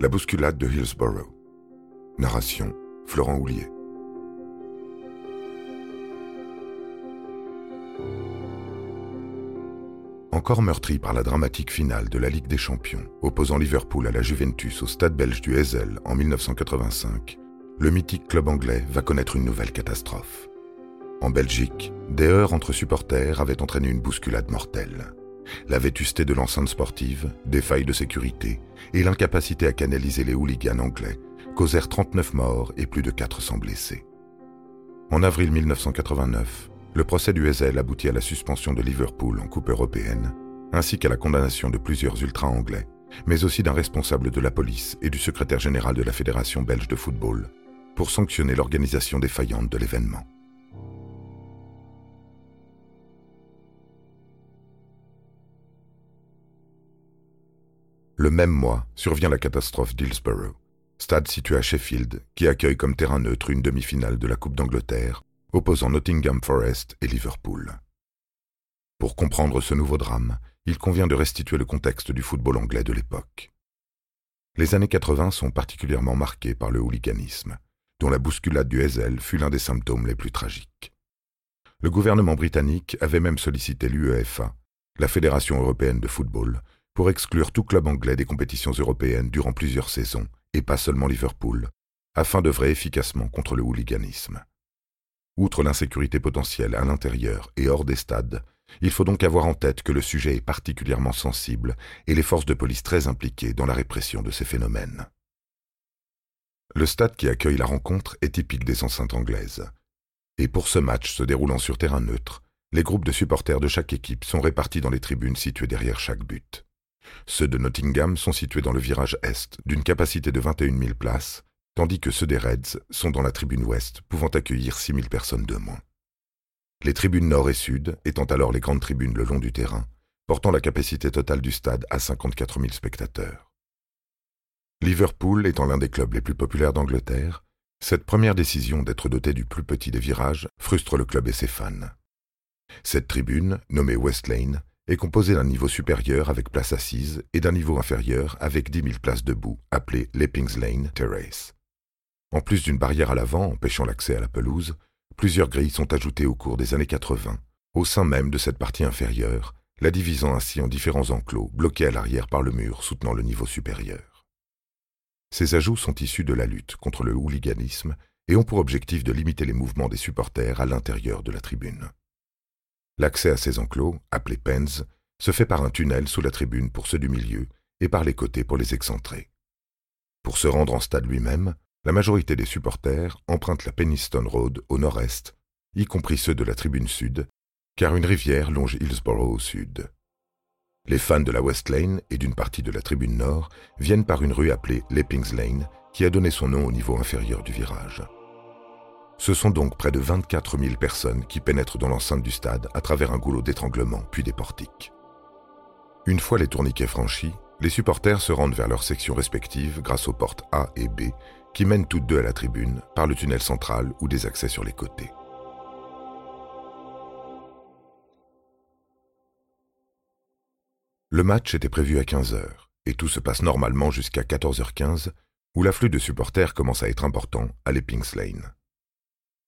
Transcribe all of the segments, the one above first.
La bousculade de Hillsborough. Narration Florent Houlier. Encore meurtri par la dramatique finale de la Ligue des Champions, opposant Liverpool à la Juventus au stade belge du Heysel en 1985, le mythique club anglais va connaître une nouvelle catastrophe. En Belgique, des heurts entre supporters avaient entraîné une bousculade mortelle. La vétusté de l'enceinte sportive, des failles de sécurité et l'incapacité à canaliser les hooligans anglais causèrent 39 morts et plus de 400 blessés. En avril 1989, le procès du Heysel aboutit à la suspension de Liverpool en Coupe européenne, ainsi qu'à la condamnation de plusieurs ultra-anglais, mais aussi d'un responsable de la police et du secrétaire général de la Fédération belge de football, pour sanctionner l'organisation défaillante de l'événement. Le même mois survient la catastrophe d'Hillsborough, stade situé à Sheffield qui accueille comme terrain neutre une demi-finale de la Coupe d'Angleterre opposant Nottingham Forest et Liverpool. Pour comprendre ce nouveau drame, il convient de restituer le contexte du football anglais de l'époque. Les années 80 sont particulièrement marquées par le hooliganisme, dont la bousculade du Hazel fut l'un des symptômes les plus tragiques. Le gouvernement britannique avait même sollicité l'UEFA, la Fédération européenne de football, pour exclure tout club anglais des compétitions européennes durant plusieurs saisons, et pas seulement Liverpool, afin d'œuvrer efficacement contre le hooliganisme. Outre l'insécurité potentielle à l'intérieur et hors des stades, il faut donc avoir en tête que le sujet est particulièrement sensible et les forces de police très impliquées dans la répression de ces phénomènes. Le stade qui accueille la rencontre est typique des enceintes anglaises. Et pour ce match se déroulant sur terrain neutre, les groupes de supporters de chaque équipe sont répartis dans les tribunes situées derrière chaque but. Ceux de Nottingham sont situés dans le virage est, d'une capacité de 21 000 places, tandis que ceux des Reds sont dans la tribune ouest, pouvant accueillir 6 000 personnes de moins. Les tribunes nord et sud, étant alors les grandes tribunes le long du terrain, portant la capacité totale du stade à 54 000 spectateurs. Liverpool étant l'un des clubs les plus populaires d'Angleterre, cette première décision d'être doté du plus petit des virages frustre le club et ses fans. Cette tribune, nommée West Lane, est composé d'un niveau supérieur avec place assise et d'un niveau inférieur avec 10 000 places debout, appelée Leppings Lane Terrace. En plus d'une barrière à l'avant empêchant l'accès à la pelouse, plusieurs grilles sont ajoutées au cours des années 80, au sein même de cette partie inférieure, la divisant ainsi en différents enclos bloqués à l'arrière par le mur soutenant le niveau supérieur. Ces ajouts sont issus de la lutte contre le hooliganisme et ont pour objectif de limiter les mouvements des supporters à l'intérieur de la tribune. L'accès à ces enclos, appelés pens, se fait par un tunnel sous la tribune pour ceux du milieu et par les côtés pour les excentrés. Pour se rendre en stade lui-même, la majorité des supporters empruntent la Penniston Road au nord-est, y compris ceux de la tribune sud, car une rivière longe Hillsborough au sud. Les fans de la West Lane et d'une partie de la tribune nord viennent par une rue appelée Leppings Lane, qui a donné son nom au niveau inférieur du virage. Ce sont donc près de 24 000 personnes qui pénètrent dans l'enceinte du stade à travers un goulot d'étranglement puis des portiques. Une fois les tourniquets franchis, les supporters se rendent vers leurs sections respectives grâce aux portes A et B qui mènent toutes deux à la tribune par le tunnel central ou des accès sur les côtés. Le match était prévu à 15h et tout se passe normalement jusqu'à 14h15 où l'afflux de supporters commence à être important à l'Eppings Lane.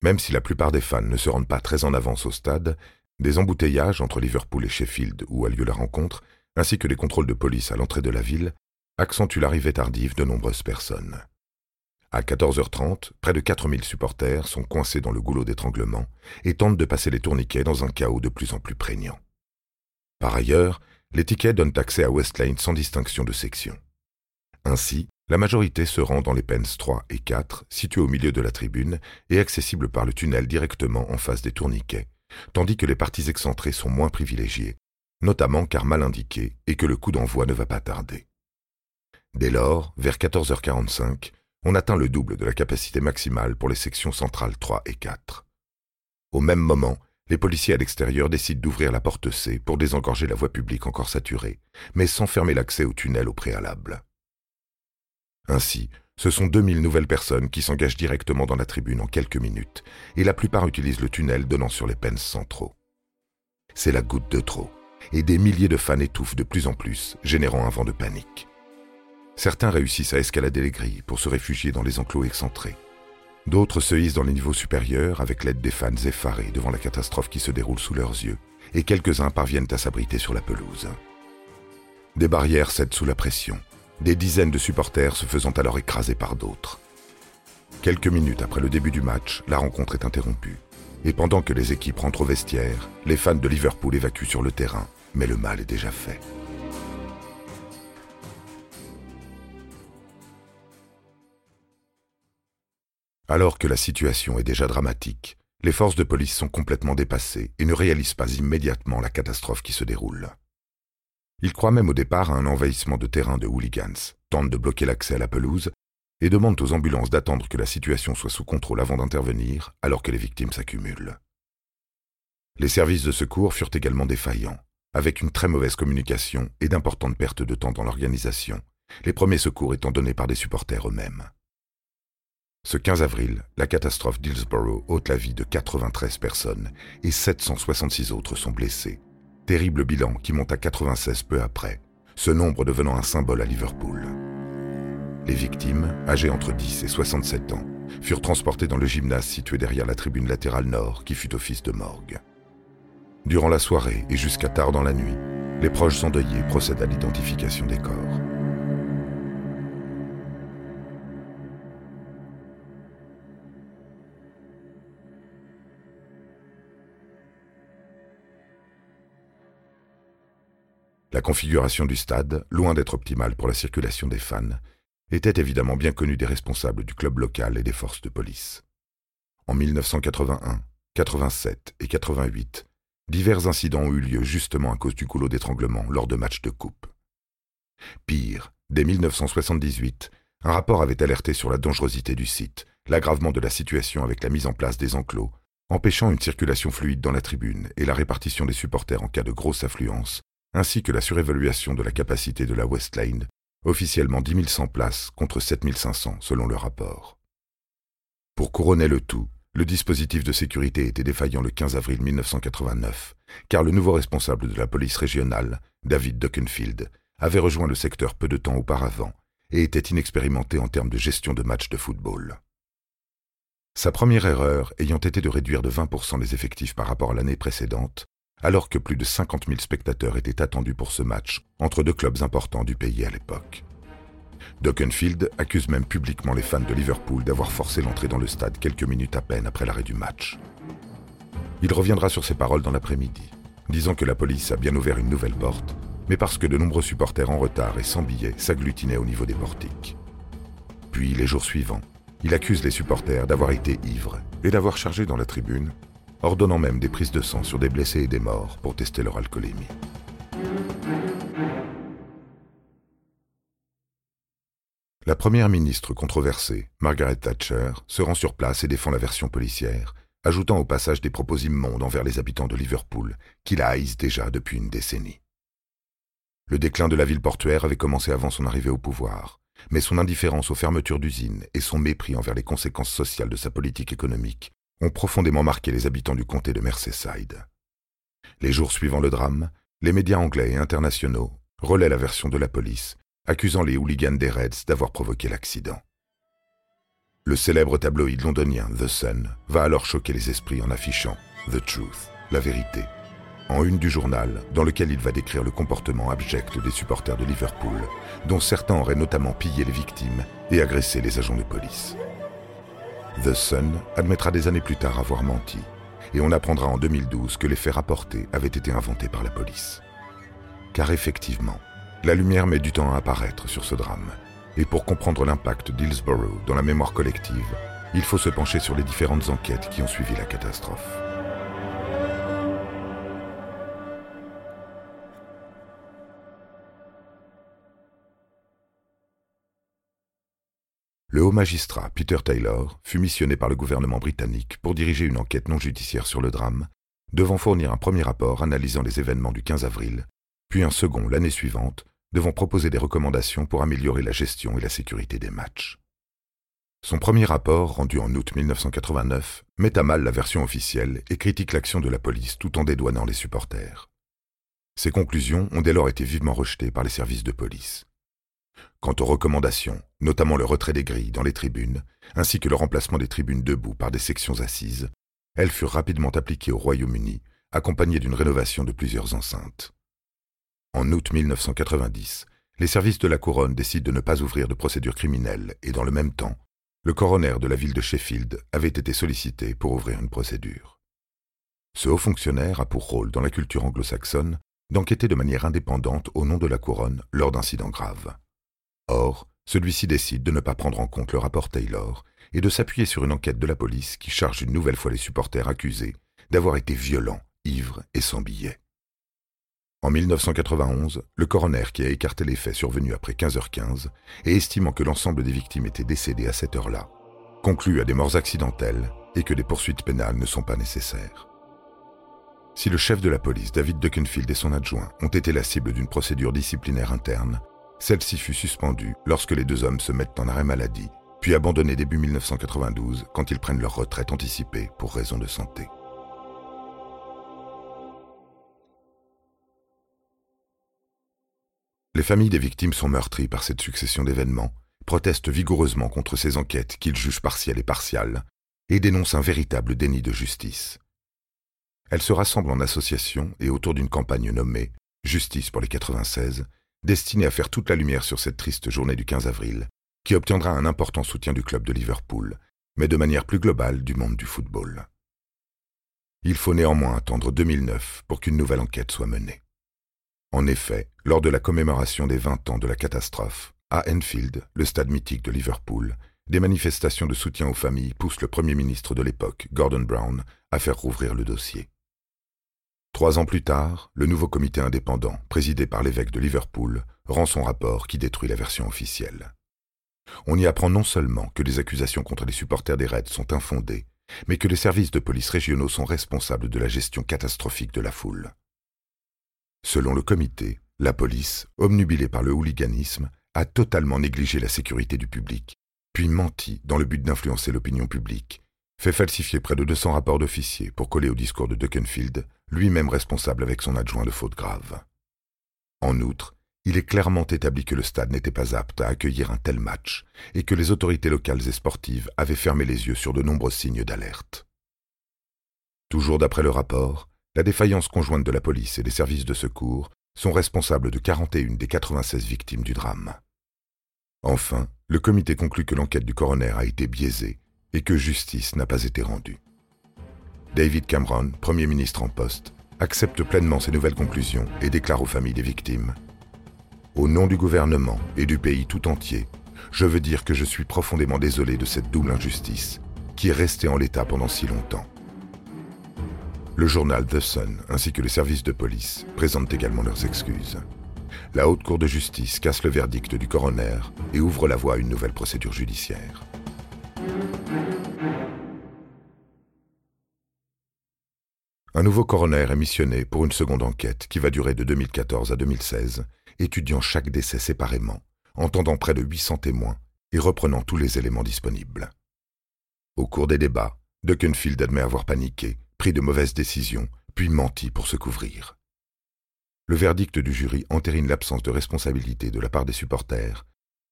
Même si la plupart des fans ne se rendent pas très en avance au stade, des embouteillages entre Liverpool et Sheffield où a lieu la rencontre, ainsi que les contrôles de police à l'entrée de la ville, accentuent l'arrivée tardive de nombreuses personnes. À 14h30, près de 4000 supporters sont coincés dans le goulot d'étranglement et tentent de passer les tourniquets dans un chaos de plus en plus prégnant. Par ailleurs, les tickets donnent accès à Westlane sans distinction de section. Ainsi, la majorité se rend dans les pens 3 et 4, situés au milieu de la tribune et accessibles par le tunnel directement en face des tourniquets, tandis que les parties excentrées sont moins privilégiées, notamment car mal indiquées et que le coup d'envoi ne va pas tarder. Dès lors, vers 14h45, on atteint le double de la capacité maximale pour les sections centrales 3 et 4. Au même moment, les policiers à l'extérieur décident d'ouvrir la porte C pour désengorger la voie publique encore saturée, mais sans fermer l'accès au tunnel au préalable. Ainsi, ce sont 2000 nouvelles personnes qui s'engagent directement dans la tribune en quelques minutes, et la plupart utilisent le tunnel donnant sur les pens centraux. C'est la goutte de trop, et des milliers de fans étouffent de plus en plus, générant un vent de panique. Certains réussissent à escalader les grilles pour se réfugier dans les enclos excentrés. D'autres se hissent dans les niveaux supérieurs avec l'aide des fans effarés devant la catastrophe qui se déroule sous leurs yeux, et quelques-uns parviennent à s'abriter sur la pelouse. Des barrières cèdent sous la pression, des dizaines de supporters se faisant alors écraser par d'autres. Quelques minutes après le début du match, la rencontre est interrompue. Et pendant que les équipes rentrent au vestiaire, les fans de Liverpool évacuent sur le terrain, mais le mal est déjà fait. Alors que la situation est déjà dramatique, les forces de police sont complètement dépassées et ne réalisent pas immédiatement la catastrophe qui se déroule. Ils croient même au départ à un envahissement de terrain de hooligans, tentent de bloquer l'accès à la pelouse et demandent aux ambulances d'attendre que la situation soit sous contrôle avant d'intervenir, alors que les victimes s'accumulent. Les services de secours furent également défaillants, avec une très mauvaise communication et d'importantes pertes de temps dans l'organisation, les premiers secours étant donnés par des supporters eux-mêmes. Ce 15 avril, la catastrophe d'Hillsborough ôte la vie de 93 personnes et 766 autres sont blessés. Terrible bilan qui monte à 96 peu après, ce nombre devenant un symbole à Liverpool. Les victimes, âgées entre 10 et 67 ans, furent transportées dans le gymnase situé derrière la tribune latérale nord qui fut office de morgue. Durant la soirée et jusqu'à tard dans la nuit, les proches endeuillés procèdent à l'identification des corps. La configuration du stade, loin d'être optimale pour la circulation des fans, était évidemment bien connu des responsables du club local et des forces de police. En 1981, 87 et 88, divers incidents ont eu lieu justement à cause du goulot d'étranglement lors de matchs de coupe. Pire, dès 1978, un rapport avait alerté sur la dangerosité du site, l'aggravement de la situation avec la mise en place des enclos, empêchant une circulation fluide dans la tribune et la répartition des supporters en cas de grosse affluence, ainsi que la surévaluation de la capacité de la West Lane officiellement 10 100 places contre 7 500 selon le rapport. Pour couronner le tout, le dispositif de sécurité était défaillant le 15 avril 1989, car le nouveau responsable de la police régionale, David Duckenfield, avait rejoint le secteur peu de temps auparavant et était inexpérimenté en termes de gestion de matchs de football. Sa première erreur ayant été de réduire de 20% les effectifs par rapport à l'année précédente, alors que plus de 50 000 spectateurs étaient attendus pour ce match entre deux clubs importants du pays à l'époque. Dockenfield accuse même publiquement les fans de Liverpool d'avoir forcé l'entrée dans le stade quelques minutes à peine après l'arrêt du match. Il reviendra sur ses paroles dans l'après-midi, disant que la police a bien ouvert une nouvelle porte, mais parce que de nombreux supporters en retard et sans billets s'agglutinaient au niveau des portiques. Puis, les jours suivants, il accuse les supporters d'avoir été ivres et d'avoir chargé dans la tribune ordonnant même des prises de sang sur des blessés et des morts pour tester leur alcoolémie. La première ministre controversée, Margaret Thatcher, se rend sur place et défend la version policière, ajoutant au passage des propos immondes envers les habitants de Liverpool, qui la haïssent déjà depuis une décennie. Le déclin de la ville portuaire avait commencé avant son arrivée au pouvoir, mais son indifférence aux fermetures d'usines et son mépris envers les conséquences sociales de sa politique économique ont profondément marqué les habitants du comté de Merseyside. Les jours suivant le drame, les médias anglais et internationaux relaient la version de la police, accusant les hooligans des Reds d'avoir provoqué l'accident. Le célèbre tabloïd londonien The Sun va alors choquer les esprits en affichant The Truth, la vérité, en une du journal, dans lequel il va décrire le comportement abject des supporters de Liverpool, dont certains auraient notamment pillé les victimes et agressé les agents de police. The Sun admettra des années plus tard avoir menti, et on apprendra en 2012 que les faits rapportés avaient été inventés par la police. Car effectivement, la lumière met du temps à apparaître sur ce drame, et pour comprendre l'impact d'Hillsborough dans la mémoire collective, il faut se pencher sur les différentes enquêtes qui ont suivi la catastrophe. Le haut magistrat Peter Taylor fut missionné par le gouvernement britannique pour diriger une enquête non judiciaire sur le drame, devant fournir un premier rapport analysant les événements du 15 avril, puis un second l'année suivante, devant proposer des recommandations pour améliorer la gestion et la sécurité des matchs. Son premier rapport, rendu en août 1989, met à mal la version officielle et critique l'action de la police tout en dédouanant les supporters. Ces conclusions ont dès lors été vivement rejetées par les services de police. Quant aux recommandations, notamment le retrait des grilles dans les tribunes, ainsi que le remplacement des tribunes debout par des sections assises, elles furent rapidement appliquées au Royaume-Uni, accompagnées d'une rénovation de plusieurs enceintes. En août 1990, les services de la couronne décident de ne pas ouvrir de procédure criminelle et dans le même temps, le coroner de la ville de Sheffield avait été sollicité pour ouvrir une procédure. Ce haut fonctionnaire a pour rôle dans la culture anglo-saxonne d'enquêter de manière indépendante au nom de la couronne lors d'incidents graves. Or, celui-ci décide de ne pas prendre en compte le rapport Taylor et de s'appuyer sur une enquête de la police qui charge une nouvelle fois les supporters accusés d'avoir été violents, ivres et sans billets. En 1991, le coroner qui a écarté les faits survenus après 15h15 et estimant que l'ensemble des victimes étaient décédées à cette heure-là, conclut à des morts accidentelles et que des poursuites pénales ne sont pas nécessaires. Si le chef de la police, David Duckenfield et son adjoint, ont été la cible d'une procédure disciplinaire interne, celle-ci fut suspendue lorsque les deux hommes se mettent en arrêt maladie, puis abandonnée début 1992 quand ils prennent leur retraite anticipée pour raison de santé. Les familles des victimes sont meurtries par cette succession d'événements, protestent vigoureusement contre ces enquêtes qu'ils jugent partielles et partiales, et dénoncent un véritable déni de justice. Elles se rassemblent en association et autour d'une campagne nommée Justice pour les 96, destinée à faire toute la lumière sur cette triste journée du 15 avril, qui obtiendra un important soutien du club de Liverpool, mais de manière plus globale du monde du football. Il faut néanmoins attendre 2009 pour qu'une nouvelle enquête soit menée. En effet, lors de la commémoration des 20 ans de la catastrophe, à Enfield, le stade mythique de Liverpool, des manifestations de soutien aux familles poussent le Premier ministre de l'époque, Gordon Brown, à faire rouvrir le dossier. Trois ans plus tard, le nouveau comité indépendant, présidé par l'évêque de Liverpool, rend son rapport qui détruit la version officielle. On y apprend non seulement que les accusations contre les supporters des Reds sont infondées, mais que les services de police régionaux sont responsables de la gestion catastrophique de la foule. Selon le comité, la police, omnubilée par le hooliganisme, a totalement négligé la sécurité du public, puis menti dans le but d'influencer l'opinion publique, fait falsifier près de 200 rapports d'officiers pour coller au discours de Duckenfield, lui-même responsable avec son adjoint de fautes graves. En outre, il est clairement établi que le stade n'était pas apte à accueillir un tel match et que les autorités locales et sportives avaient fermé les yeux sur de nombreux signes d'alerte. Toujours d'après le rapport, la défaillance conjointe de la police et des services de secours sont responsables de 41 des 96 victimes du drame. Enfin, le comité conclut que l'enquête du coroner a été biaisée et que justice n'a pas été rendue. David Cameron, Premier ministre en poste, accepte pleinement ces nouvelles conclusions et déclare aux familles des victimes Au nom du gouvernement et du pays tout entier, je veux dire que je suis profondément désolé de cette double injustice qui est restée en l'état pendant si longtemps. Le journal The Sun ainsi que les services de police présentent également leurs excuses. La Haute Cour de justice casse le verdict du coroner et ouvre la voie à une nouvelle procédure judiciaire. Un nouveau coroner est missionné pour une seconde enquête qui va durer de 2014 à 2016, étudiant chaque décès séparément, entendant près de 800 témoins et reprenant tous les éléments disponibles. Au cours des débats, Duckenfield admet avoir paniqué pris de mauvaises décisions, puis menti pour se couvrir. Le verdict du jury entérine l'absence de responsabilité de la part des supporters,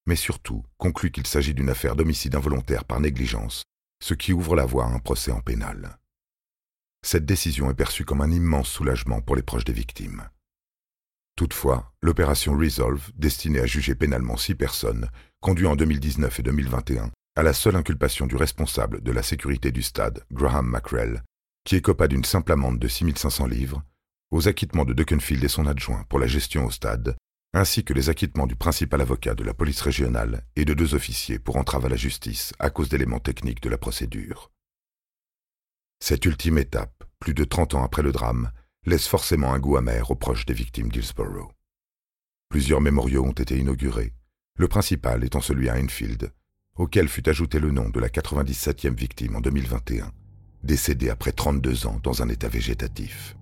mais surtout conclut qu'il s'agit d'une affaire d'homicide involontaire par négligence, ce qui ouvre la voie à un procès en pénal. Cette décision est perçue comme un immense soulagement pour les proches des victimes. Toutefois, l'opération Resolve, destinée à juger pénalement six personnes, conduit en 2019 et 2021 à la seule inculpation du responsable de la sécurité du stade, Graham Mackrell, qui écopa d'une simple amende de 6500 livres, aux acquittements de Duckenfield et son adjoint pour la gestion au stade, ainsi que les acquittements du principal avocat de la police régionale et de deux officiers pour entrave à la justice à cause d'éléments techniques de la procédure. Cette ultime étape, plus de 30 ans après le drame, laisse forcément un goût amer aux proches des victimes d'Hillsborough. Plusieurs mémoriaux ont été inaugurés, le principal étant celui à Enfield, auquel fut ajouté le nom de la 97e victime en 2021 décédé après 32 ans dans un état végétatif.